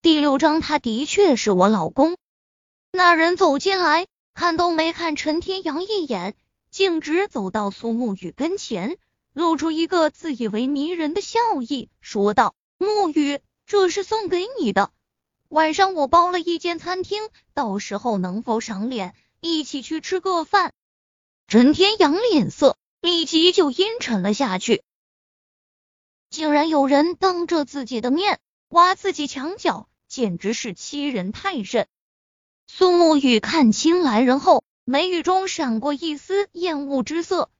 第六章，他的确是我老公。那人走进来，看都没看陈天阳一眼，径直走到苏沐雨跟前，露出一个自以为迷人的笑意，说道：“沐雨，这是送给你的。晚上我包了一间餐厅，到时候能否赏脸，一起去吃个饭？”陈天阳脸色立即就阴沉了下去。竟然有人当着自己的面挖自己墙角，简直是欺人太甚！苏沐雨看清来人后，眉宇中闪过一丝厌恶之色，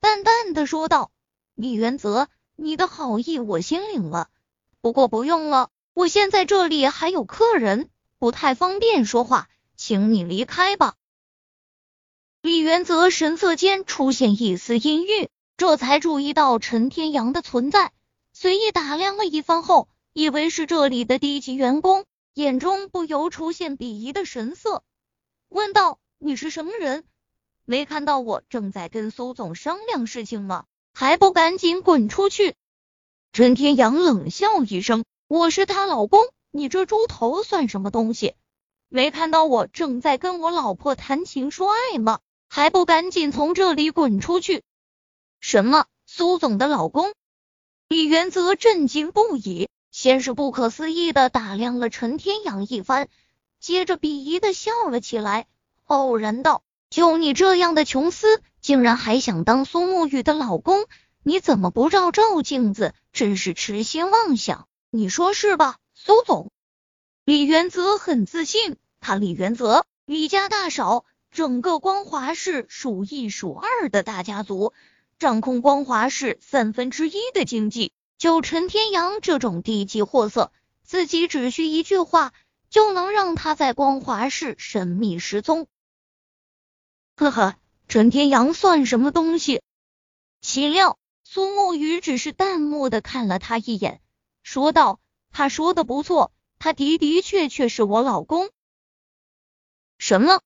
淡淡的说道：“李元泽，你的好意我心领了，不过不用了，我现在这里还有客人，不太方便说话，请你离开吧。”李元泽神色间出现一丝阴郁，这才注意到陈天阳的存在。随意打量了一番后，以为是这里的低级员工，眼中不由出现鄙夷的神色，问道：“你是什么人？没看到我正在跟苏总商量事情吗？还不赶紧滚出去！”陈天阳冷笑一声：“我是他老公，你这猪头算什么东西？没看到我正在跟我老婆谈情说爱吗？还不赶紧从这里滚出去！”什么？苏总的老公？李元泽震惊不已，先是不可思议的打量了陈天阳一番，接着鄙夷的笑了起来，傲然道：“就你这样的穷丝，竟然还想当苏沐雨的老公？你怎么不照照镜子？真是痴心妄想！你说是吧，苏总？”李元泽很自信，他李元泽，李家大少，整个光华市数一数二的大家族。掌控光华市三分之一的经济，就陈天阳这种低级货色，自己只需一句话就能让他在光华市神秘失踪。呵呵，陈天阳算什么东西？岂料苏沐雨只是淡漠的看了他一眼，说道：“他说的不错，他的的确确是我老公。”什么？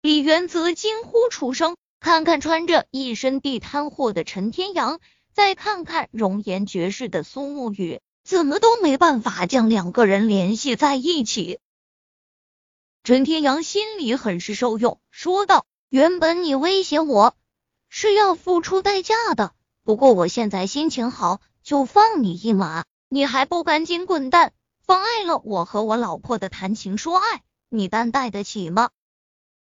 李元泽惊呼出声。看看穿着一身地摊货的陈天阳，再看看容颜绝世的苏沐雨，怎么都没办法将两个人联系在一起。陈天阳心里很是受用，说道：“原本你威胁我是要付出代价的，不过我现在心情好，就放你一马。你还不赶紧滚蛋，妨碍了我和我老婆的谈情说爱，你担待得起吗？”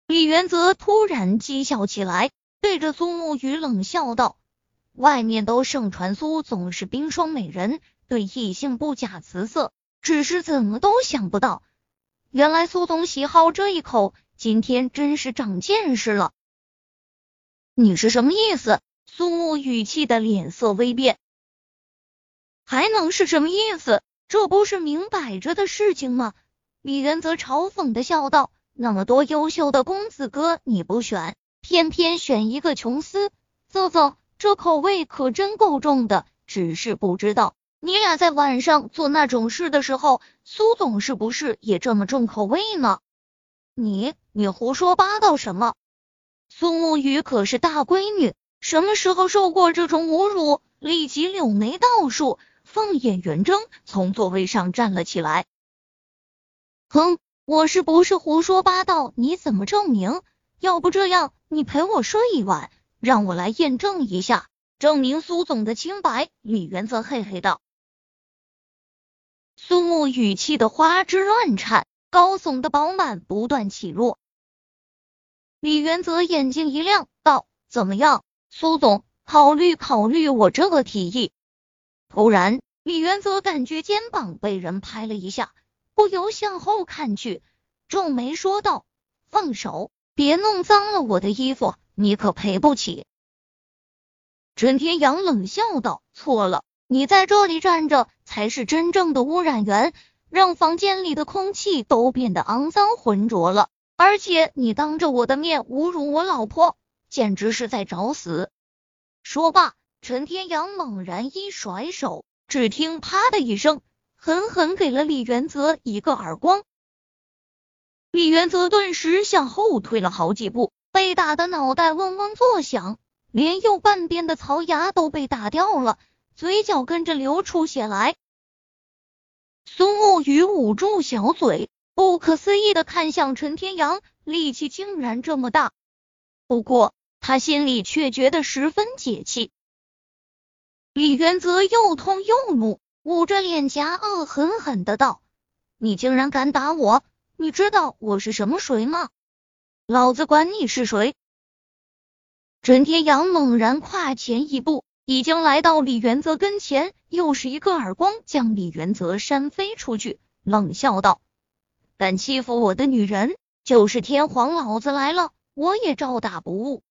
李元泽突然讥笑起来，对着苏沐雨冷笑道：“外面都盛传苏总是冰霜美人，对异性不假辞色，只是怎么都想不到，原来苏总喜好这一口。今天真是长见识了。”你是什么意思？苏沐雨气的脸色微变，还能是什么意思？这不是明摆着的事情吗？李元泽嘲讽的笑道。那么多优秀的公子哥你不选，偏偏选一个琼斯，啧啧，这口味可真够重的。只是不知道你俩在晚上做那种事的时候，苏总是不是也这么重口味呢？你你胡说八道什么？苏沐雨可是大闺女，什么时候受过这种侮辱？立即柳眉倒竖，放眼圆睁，从座位上站了起来。哼。我是不是胡说八道？你怎么证明？要不这样，你陪我睡一晚，让我来验证一下，证明苏总的清白。李元泽嘿嘿道。苏木语气的花枝乱颤，高耸的饱满不断起落。李元泽眼睛一亮，道：“怎么样，苏总，考虑考虑我这个提议？”突然，李元泽感觉肩膀被人拍了一下。不由向后看去，皱眉说道：“放手，别弄脏了我的衣服，你可赔不起。”陈天阳冷笑道：“错了，你在这里站着才是真正的污染源，让房间里的空气都变得肮脏浑浊了。而且你当着我的面侮辱我老婆，简直是在找死！”说罢，陈天阳猛然一甩手，只听啪的一声。狠狠给了李元泽一个耳光，李元泽顿时向后退了好几步，被打的脑袋嗡嗡作响，连右半边的槽牙都被打掉了，嘴角跟着流出血来。苏沐雨捂住小嘴，不可思议的看向陈天阳，力气竟然这么大。不过他心里却觉得十分解气。李元泽又痛又怒，捂着脸颊，恶狠狠的道：“你竟然敢打我！你知道我是什么谁吗？老子管你是谁！”陈天阳猛然跨前一步，已经来到李元泽跟前，又是一个耳光，将李元泽扇飞出去，冷笑道：“敢欺负我的女人，就是天皇老子来了，我也照打不误。”